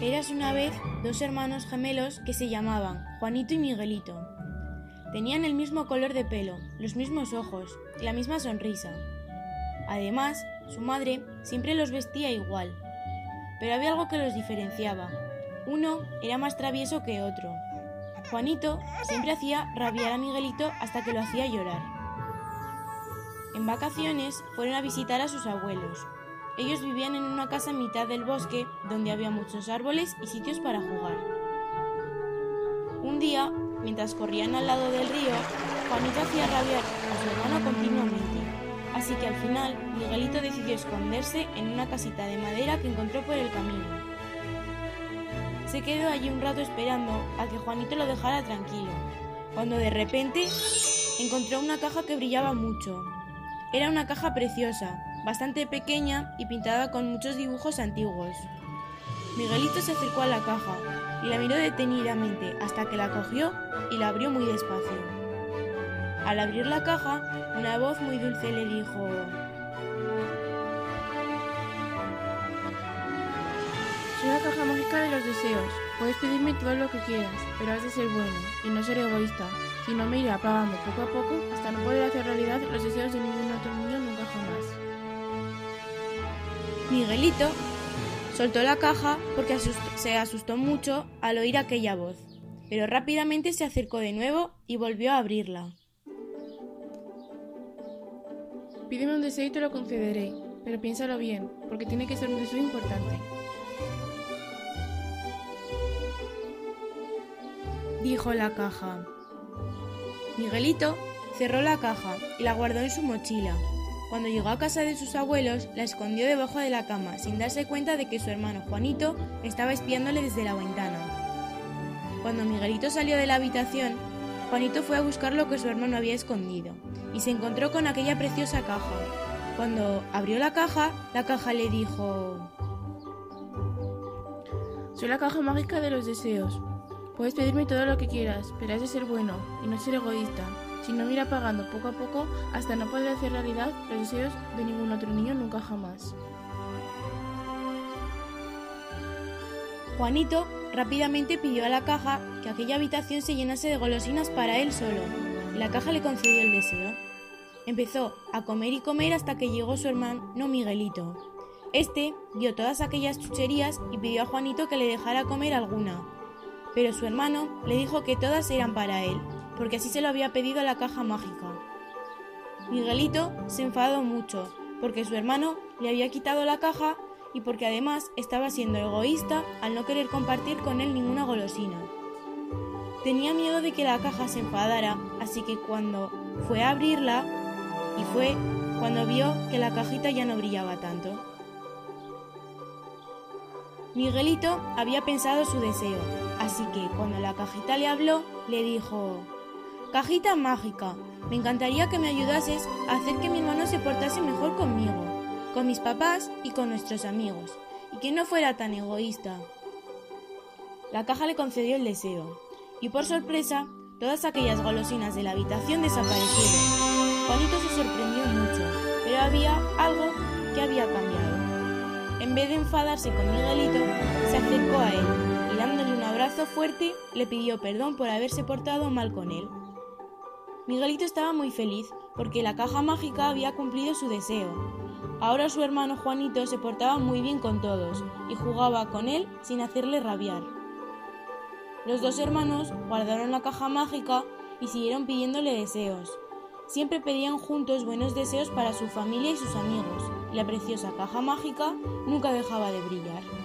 Eras una vez dos hermanos gemelos que se llamaban Juanito y Miguelito. Tenían el mismo color de pelo, los mismos ojos y la misma sonrisa. Además, su madre siempre los vestía igual. Pero había algo que los diferenciaba. Uno era más travieso que otro. Juanito siempre hacía rabiar a Miguelito hasta que lo hacía llorar. En vacaciones fueron a visitar a sus abuelos, ellos vivían en una casa en mitad del bosque donde había muchos árboles y sitios para jugar. Un día, mientras corrían al lado del río, Juanito hacía rabiar a su hermano continuamente, así que al final Miguelito decidió esconderse en una casita de madera que encontró por el camino. Se quedó allí un rato esperando a que Juanito lo dejara tranquilo, cuando de repente encontró una caja que brillaba mucho. Era una caja preciosa, bastante pequeña y pintada con muchos dibujos antiguos. Miguelito se acercó a la caja y la miró detenidamente hasta que la cogió y la abrió muy despacio. Al abrir la caja, una voz muy dulce le dijo Soy la caja mágica de los deseos. Puedes pedirme todo lo que quieras, pero has de ser bueno y no ser egoísta. Si no me iré apagando poco a poco hasta no poder hacer realidad los deseos de ningún otro niño. Miguelito soltó la caja porque se asustó mucho al oír aquella voz, pero rápidamente se acercó de nuevo y volvió a abrirla. Pídeme un deseo y te lo concederé, pero piénsalo bien, porque tiene que ser un deseo importante. Dijo la caja. Miguelito cerró la caja y la guardó en su mochila, cuando llegó a casa de sus abuelos, la escondió debajo de la cama, sin darse cuenta de que su hermano Juanito estaba espiándole desde la ventana. Cuando Miguelito salió de la habitación, Juanito fue a buscar lo que su hermano había escondido, y se encontró con aquella preciosa caja. Cuando abrió la caja, la caja le dijo... Soy la caja mágica de los deseos. Puedes pedirme todo lo que quieras, pero has de ser bueno y no ser egoísta no mira pagando poco a poco hasta no poder hacer realidad los deseos de ningún otro niño nunca jamás. Juanito rápidamente pidió a la caja que aquella habitación se llenase de golosinas para él solo. La caja le concedió el deseo. Empezó a comer y comer hasta que llegó su hermano Miguelito. Este vio todas aquellas chucherías y pidió a Juanito que le dejara comer alguna. Pero su hermano le dijo que todas eran para él porque así se lo había pedido la caja mágica. Miguelito se enfadó mucho, porque su hermano le había quitado la caja y porque además estaba siendo egoísta al no querer compartir con él ninguna golosina. Tenía miedo de que la caja se enfadara, así que cuando fue a abrirla, y fue cuando vio que la cajita ya no brillaba tanto. Miguelito había pensado su deseo, así que cuando la cajita le habló, le dijo Cajita mágica, me encantaría que me ayudases a hacer que mi hermano se portase mejor conmigo, con mis papás y con nuestros amigos, y que no fuera tan egoísta. La caja le concedió el deseo, y por sorpresa, todas aquellas golosinas de la habitación desaparecieron. Juanito se sorprendió mucho, pero había algo que había cambiado. En vez de enfadarse con Miguelito, se acercó a él y dándole un abrazo fuerte le pidió perdón por haberse portado mal con él. Miguelito estaba muy feliz porque la caja mágica había cumplido su deseo. Ahora su hermano Juanito se portaba muy bien con todos y jugaba con él sin hacerle rabiar. Los dos hermanos guardaron la caja mágica y siguieron pidiéndole deseos. Siempre pedían juntos buenos deseos para su familia y sus amigos, la preciosa caja mágica nunca dejaba de brillar.